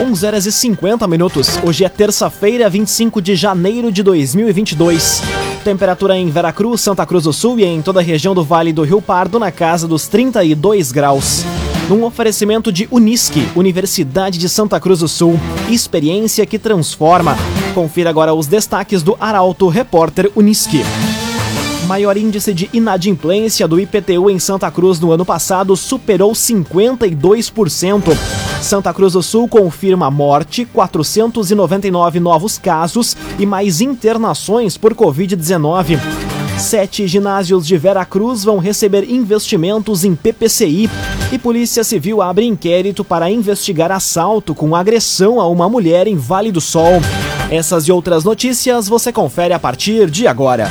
11 horas e 50 minutos. Hoje é terça-feira, 25 de janeiro de 2022. Temperatura em Veracruz, Santa Cruz do Sul e em toda a região do Vale do Rio Pardo na casa dos 32 graus. Num oferecimento de Unisque, Universidade de Santa Cruz do Sul. Experiência que transforma. Confira agora os destaques do Arauto Repórter Unisque maior índice de inadimplência do IPTU em Santa Cruz no ano passado superou 52%. Santa Cruz do Sul confirma morte, 499 novos casos e mais internações por Covid-19. Sete ginásios de Vera Cruz vão receber investimentos em PPCI e Polícia Civil abre inquérito para investigar assalto com agressão a uma mulher em Vale do Sol. Essas e outras notícias você confere a partir de agora.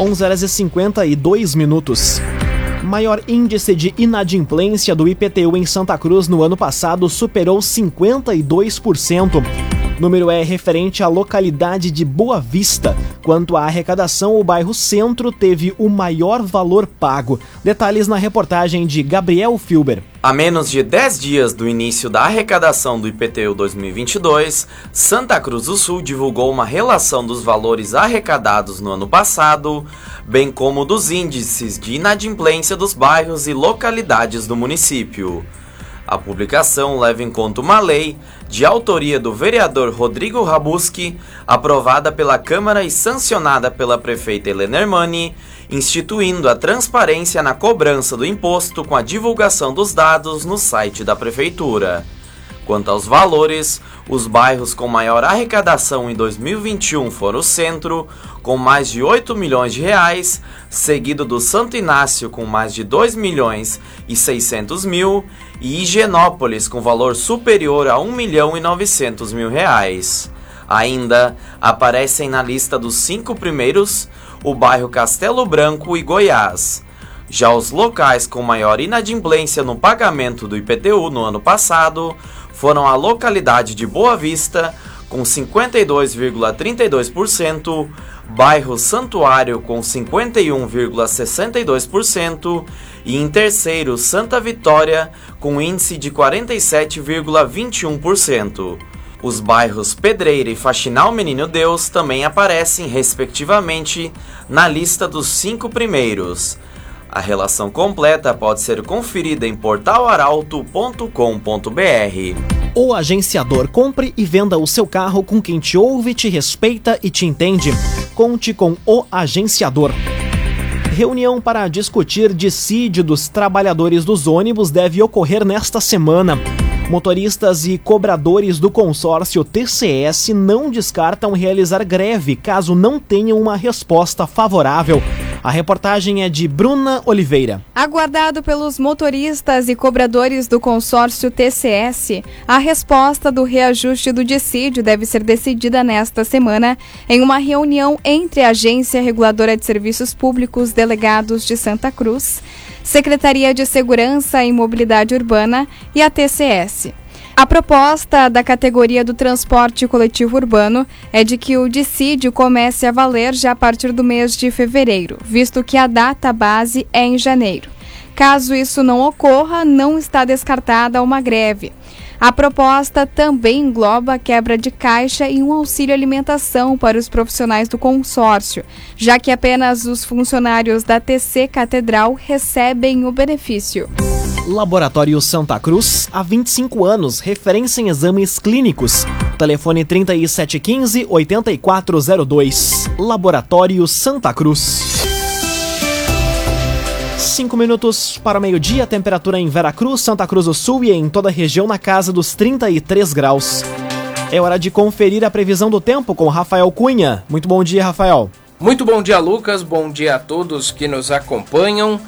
11 horas e 52 minutos. Maior índice de inadimplência do IPTU em Santa Cruz no ano passado superou 52%. Número é referente à localidade de Boa Vista. Quanto à arrecadação, o bairro Centro teve o maior valor pago. Detalhes na reportagem de Gabriel Filber. A menos de 10 dias do início da arrecadação do IPTU 2022, Santa Cruz do Sul divulgou uma relação dos valores arrecadados no ano passado, bem como dos índices de inadimplência dos bairros e localidades do município. A publicação leva em conta uma lei de autoria do vereador Rodrigo Rabuski, aprovada pela Câmara e sancionada pela prefeita Helena Hermani, instituindo a transparência na cobrança do imposto com a divulgação dos dados no site da prefeitura. Quanto aos valores, os bairros com maior arrecadação em 2021 foram o Centro, com mais de 8 milhões de reais, seguido do Santo Inácio com mais de 2 milhões e 600 mil e Higienópolis com valor superior a 1 milhão e 900 mil reais. Ainda aparecem na lista dos cinco primeiros o bairro Castelo Branco e Goiás. Já os locais com maior inadimplência no pagamento do IPTU no ano passado foram a localidade de Boa Vista, com 52,32%, bairro Santuário, com 51,62%, e em terceiro, Santa Vitória, com índice de 47,21%. Os bairros Pedreira e Faxinal Menino Deus também aparecem, respectivamente, na lista dos cinco primeiros. A relação completa pode ser conferida em portalaralto.com.br. O agenciador compre e venda o seu carro com quem te ouve, te respeita e te entende. Conte com o agenciador. Reunião para discutir dissídio dos trabalhadores dos ônibus deve ocorrer nesta semana. Motoristas e cobradores do consórcio TCS não descartam realizar greve caso não tenham uma resposta favorável. A reportagem é de Bruna Oliveira. Aguardado pelos motoristas e cobradores do consórcio TCS, a resposta do reajuste do dissídio deve ser decidida nesta semana em uma reunião entre a Agência Reguladora de Serviços Públicos Delegados de Santa Cruz Secretaria de Segurança e Mobilidade Urbana e a TCS. A proposta da categoria do transporte coletivo urbano é de que o dissídio comece a valer já a partir do mês de fevereiro, visto que a data base é em janeiro. Caso isso não ocorra, não está descartada uma greve. A proposta também engloba quebra de caixa e um auxílio alimentação para os profissionais do consórcio, já que apenas os funcionários da TC Catedral recebem o benefício. Laboratório Santa Cruz, há 25 anos, referência em exames clínicos. Telefone 3715-8402. Laboratório Santa Cruz. Cinco minutos para meio-dia, temperatura em Veracruz, Santa Cruz do Sul e em toda a região na casa dos 33 graus. É hora de conferir a previsão do tempo com Rafael Cunha. Muito bom dia, Rafael. Muito bom dia, Lucas. Bom dia a todos que nos acompanham.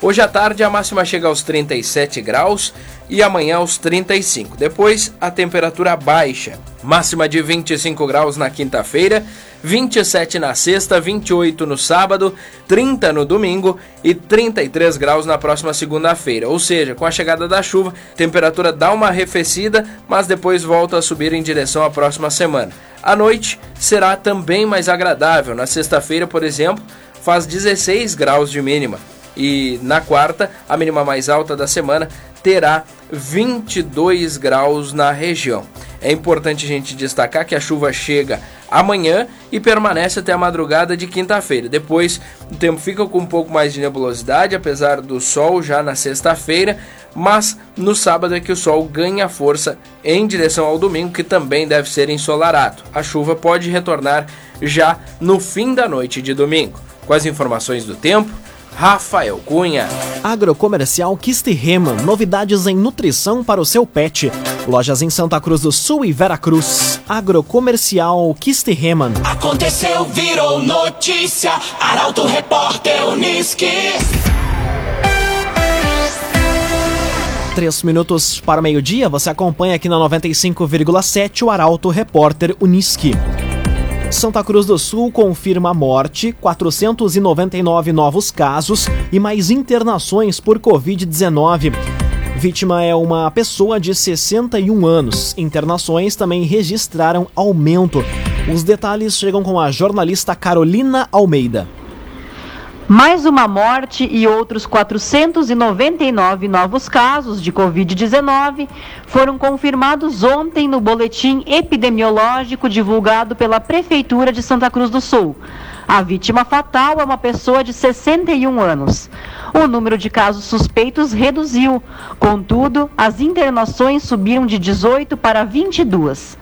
Hoje à tarde a máxima chega aos 37 graus e amanhã aos 35. Depois a temperatura baixa, máxima de 25 graus na quinta-feira, 27 na sexta, 28 no sábado, 30 no domingo e 33 graus na próxima segunda-feira. Ou seja, com a chegada da chuva, a temperatura dá uma arrefecida, mas depois volta a subir em direção à próxima semana. A noite será também mais agradável. Na sexta-feira, por exemplo, faz 16 graus de mínima e na quarta, a mínima mais alta da semana terá 22 graus na região. É importante a gente destacar que a chuva chega amanhã e permanece até a madrugada de quinta-feira. Depois o tempo fica com um pouco mais de nebulosidade, apesar do sol já na sexta-feira, mas no sábado é que o sol ganha força em direção ao domingo, que também deve ser ensolarado. A chuva pode retornar já no fim da noite de domingo. Com as informações do tempo, Rafael Cunha. Agrocomercial Kistiheman, novidades em nutrição para o seu pet. Lojas em Santa Cruz do Sul e Veracruz. Agrocomercial Kistiheman. Aconteceu, virou notícia. Arauto Repórter Uniski. Três minutos para o meio-dia, você acompanha aqui na 95,7 o Arauto Repórter Uniski. Santa Cruz do Sul confirma a morte, 499 novos casos e mais internações por Covid-19. Vítima é uma pessoa de 61 anos. Internações também registraram aumento. Os detalhes chegam com a jornalista Carolina Almeida. Mais uma morte e outros 499 novos casos de Covid-19 foram confirmados ontem no boletim epidemiológico divulgado pela Prefeitura de Santa Cruz do Sul. A vítima fatal é uma pessoa de 61 anos. O número de casos suspeitos reduziu, contudo, as internações subiram de 18 para 22.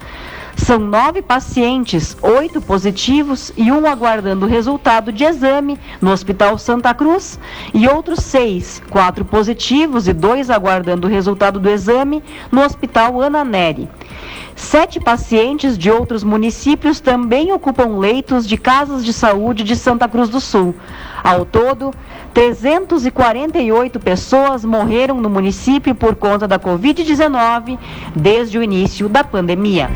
São nove pacientes, oito positivos e um aguardando o resultado de exame no Hospital Santa Cruz e outros seis, quatro positivos e dois aguardando o resultado do exame no Hospital Ana Neri. Sete pacientes de outros municípios também ocupam leitos de casas de saúde de Santa Cruz do Sul. Ao todo, 348 pessoas morreram no município por conta da Covid-19 desde o início da pandemia.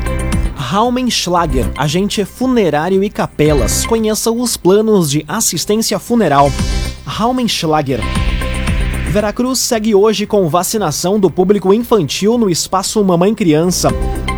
Raumenschlager, agente funerário e capelas. Conheça os planos de assistência funeral. Raumenschlager. Veracruz segue hoje com vacinação do público infantil no espaço Mamãe Criança.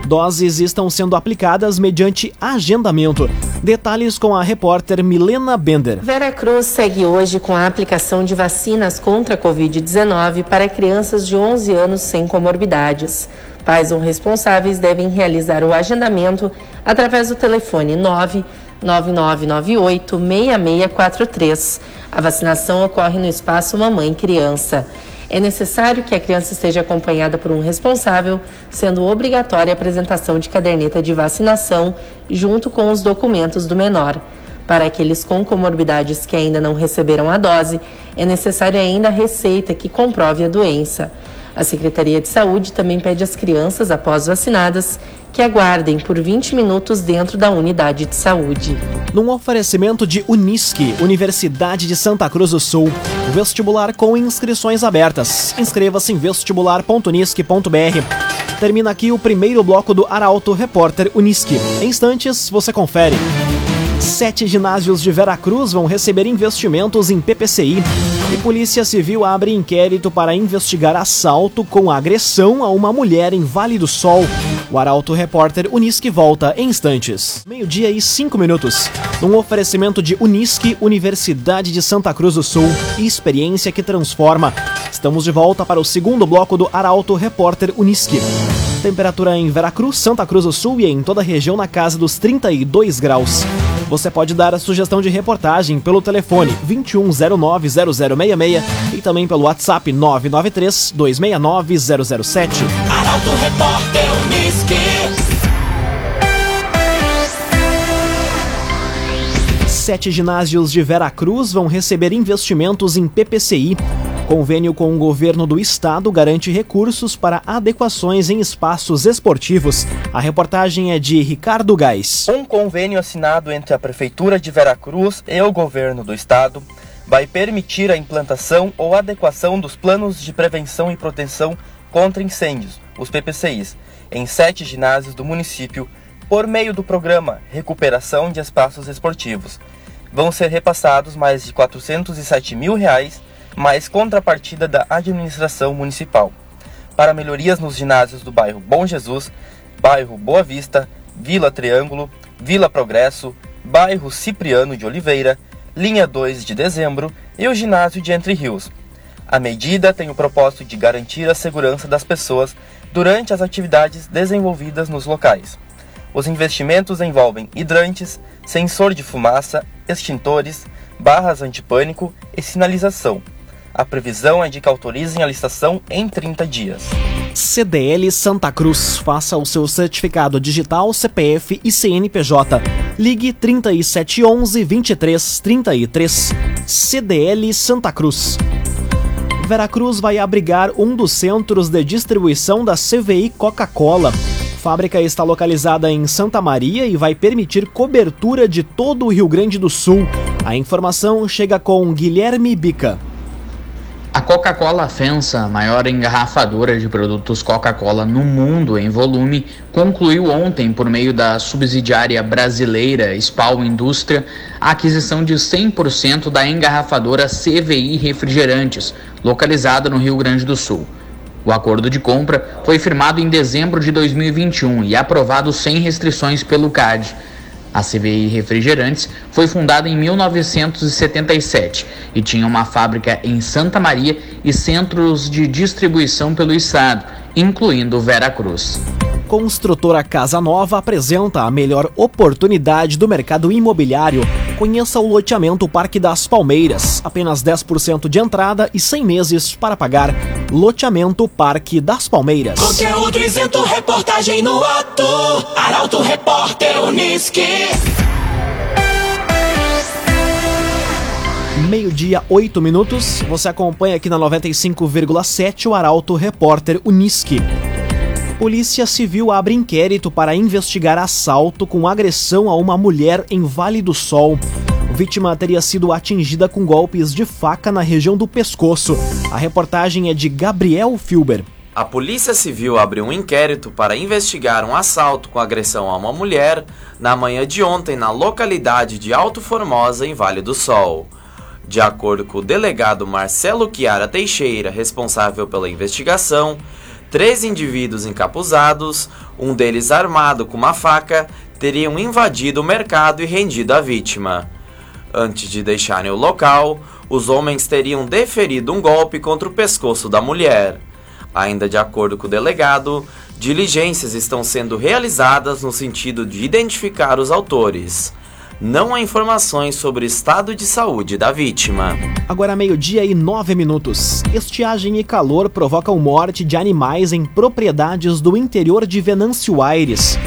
Doses estão sendo aplicadas mediante agendamento. Detalhes com a repórter Milena Bender. Veracruz segue hoje com a aplicação de vacinas contra a Covid-19 para crianças de 11 anos sem comorbidades. Pais ou responsáveis devem realizar o agendamento através do telefone 99998 6643. A vacinação ocorre no espaço Mamãe Criança. É necessário que a criança esteja acompanhada por um responsável, sendo obrigatória a apresentação de caderneta de vacinação junto com os documentos do menor. Para aqueles com comorbidades que ainda não receberam a dose, é necessária ainda a receita que comprove a doença. A Secretaria de Saúde também pede às crianças, após vacinadas, que aguardem por 20 minutos dentro da unidade de saúde. Num oferecimento de Unisque, Universidade de Santa Cruz do Sul, vestibular com inscrições abertas. Inscreva-se em vestibular.unisque.br. Termina aqui o primeiro bloco do Arauto Repórter Unisque. Em instantes, você confere. Sete ginásios de Veracruz vão receber investimentos em PPCI. E Polícia Civil abre inquérito para investigar assalto com agressão a uma mulher em Vale do Sol. O Arauto Repórter Unisque volta em instantes. Meio-dia e cinco minutos. Um oferecimento de Unisque, Universidade de Santa Cruz do Sul. Experiência que transforma. Estamos de volta para o segundo bloco do Arauto Repórter Unisque. Temperatura em Veracruz, Santa Cruz do Sul e em toda a região na casa dos 32 graus. Você pode dar a sugestão de reportagem pelo telefone 2109-0066 e também pelo WhatsApp 993-269-007. Arauto Repórter Uniski. Sete ginásios de Veracruz vão receber investimentos em PPCI. Convênio com o governo do estado garante recursos para adequações em espaços esportivos. A reportagem é de Ricardo Gás. Um convênio assinado entre a Prefeitura de Veracruz e o governo do estado vai permitir a implantação ou adequação dos planos de prevenção e proteção contra incêndios, os PPCIs, em sete ginásios do município por meio do programa Recuperação de Espaços Esportivos. Vão ser repassados mais de 407 mil reais, mais contrapartida da administração municipal, para melhorias nos ginásios do bairro Bom Jesus, bairro Boa Vista, Vila Triângulo, Vila Progresso, bairro Cipriano de Oliveira, linha 2 de dezembro e o ginásio de Entre Rios. A medida tem o propósito de garantir a segurança das pessoas durante as atividades desenvolvidas nos locais. Os investimentos envolvem hidrantes, sensor de fumaça, extintores, barras antipânico e sinalização. A previsão é de que autorizem a licitação em 30 dias. CDL Santa Cruz. Faça o seu certificado digital, CPF e CNPJ. Ligue 3711 2333. CDL Santa Cruz. Veracruz vai abrigar um dos centros de distribuição da CVI Coca-Cola. Fábrica está localizada em Santa Maria e vai permitir cobertura de todo o Rio Grande do Sul. A informação chega com Guilherme Bica. A Coca-Cola FENSA, maior engarrafadora de produtos Coca-Cola no mundo em volume, concluiu ontem, por meio da subsidiária brasileira Spal Indústria, a aquisição de 100% da engarrafadora CVI Refrigerantes, localizada no Rio Grande do Sul. O acordo de compra foi firmado em dezembro de 2021 e aprovado sem restrições pelo CAD. A CVI Refrigerantes foi fundada em 1977 e tinha uma fábrica em Santa Maria e centros de distribuição pelo estado, incluindo Vera Cruz. Construtora Casa Nova apresenta a melhor oportunidade do mercado imobiliário. Conheça o loteamento Parque das Palmeiras. Apenas 10% de entrada e 100 meses para pagar. Loteamento Parque das Palmeiras. Conteúdo isento, reportagem no ato. Arauto Repórter Uniski. Meio-dia, 8 minutos. Você acompanha aqui na 95,7 o Arauto Repórter Uniski. Polícia Civil abre inquérito para investigar assalto com agressão a uma mulher em Vale do Sol. Vítima teria sido atingida com golpes de faca na região do pescoço. A reportagem é de Gabriel Filber. A Polícia Civil abriu um inquérito para investigar um assalto com agressão a uma mulher na manhã de ontem na localidade de Alto Formosa, em Vale do Sol. De acordo com o delegado Marcelo Chiara Teixeira, responsável pela investigação, três indivíduos encapuzados, um deles armado com uma faca, teriam invadido o mercado e rendido a vítima. Antes de deixarem o local, os homens teriam deferido um golpe contra o pescoço da mulher. Ainda de acordo com o delegado, diligências estão sendo realizadas no sentido de identificar os autores. Não há informações sobre o estado de saúde da vítima. Agora meio-dia e nove minutos. Estiagem e calor provocam morte de animais em propriedades do interior de Venâncio Aires.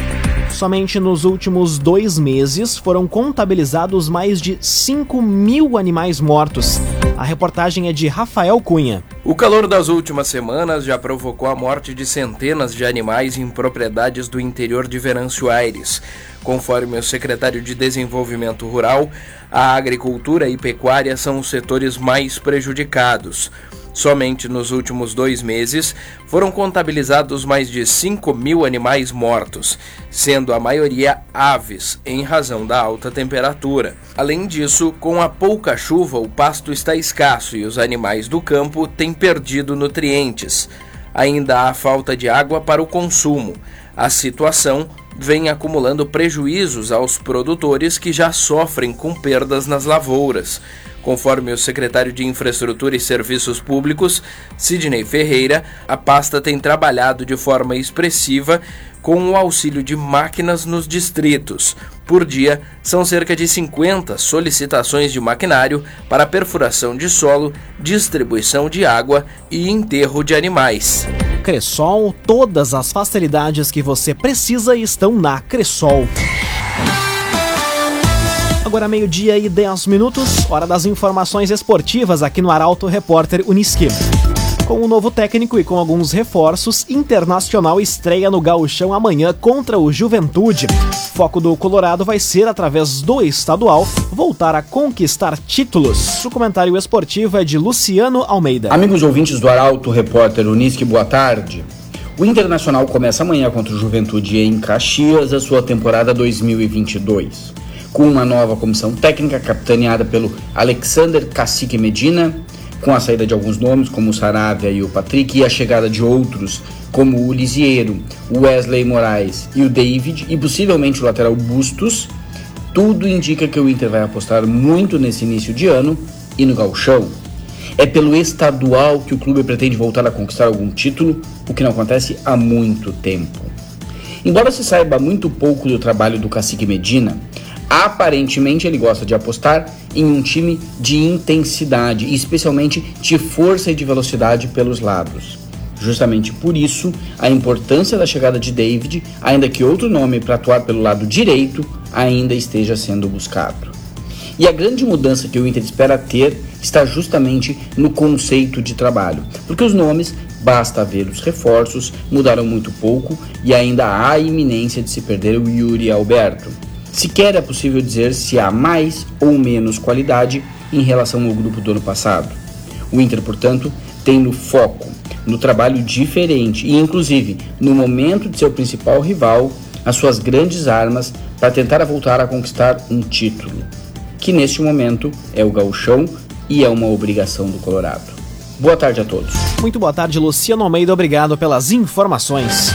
Somente nos últimos dois meses foram contabilizados mais de 5 mil animais mortos. A reportagem é de Rafael Cunha. O calor das últimas semanas já provocou a morte de centenas de animais em propriedades do interior de Venâncio Aires. Conforme o secretário de Desenvolvimento Rural, a agricultura e pecuária são os setores mais prejudicados. Somente nos últimos dois meses foram contabilizados mais de 5 mil animais mortos, sendo a maioria aves, em razão da alta temperatura. Além disso, com a pouca chuva, o pasto está escasso e os animais do campo têm perdido nutrientes. Ainda há falta de água para o consumo. A situação vem acumulando prejuízos aos produtores que já sofrem com perdas nas lavouras. Conforme o secretário de Infraestrutura e Serviços Públicos, Sidney Ferreira, a pasta tem trabalhado de forma expressiva com o auxílio de máquinas nos distritos. Por dia, são cerca de 50 solicitações de maquinário para perfuração de solo, distribuição de água e enterro de animais. Cressol, todas as facilidades que você precisa estão na Cressol. Agora meio-dia e 10 minutos, hora das informações esportivas aqui no Arauto Repórter Uniski. Com o novo técnico e com alguns reforços, Internacional estreia no Gauchão amanhã contra o Juventude. Foco do Colorado vai ser, através do estadual, voltar a conquistar títulos. O comentário esportivo é de Luciano Almeida. Amigos ouvintes do Arauto, repórter Unisque, boa tarde. O Internacional começa amanhã contra o Juventude em Caxias a sua temporada 2022. Com uma nova comissão técnica capitaneada pelo Alexander Cacique Medina, com a saída de alguns nomes, como o Saravia e o Patrick, e a chegada de outros, como o Lisieiro, o Wesley Moraes e o David, e possivelmente o lateral Bustos, tudo indica que o Inter vai apostar muito nesse início de ano e no galchão. É pelo estadual que o clube pretende voltar a conquistar algum título, o que não acontece há muito tempo. Embora se saiba muito pouco do trabalho do Cacique Medina, Aparentemente, ele gosta de apostar em um time de intensidade, especialmente de força e de velocidade pelos lados. Justamente por isso, a importância da chegada de David, ainda que outro nome para atuar pelo lado direito ainda esteja sendo buscado. E a grande mudança que o Inter espera ter está justamente no conceito de trabalho, porque os nomes, basta ver os reforços, mudaram muito pouco e ainda há a iminência de se perder o Yuri Alberto. Sequer é possível dizer se há mais ou menos qualidade em relação ao grupo do ano passado. O Inter, portanto, tem no foco, no trabalho diferente e, inclusive, no momento de seu principal rival, as suas grandes armas para tentar voltar a conquistar um título, que neste momento é o gauchão e é uma obrigação do Colorado. Boa tarde a todos. Muito boa tarde, Luciano Almeida. Obrigado pelas informações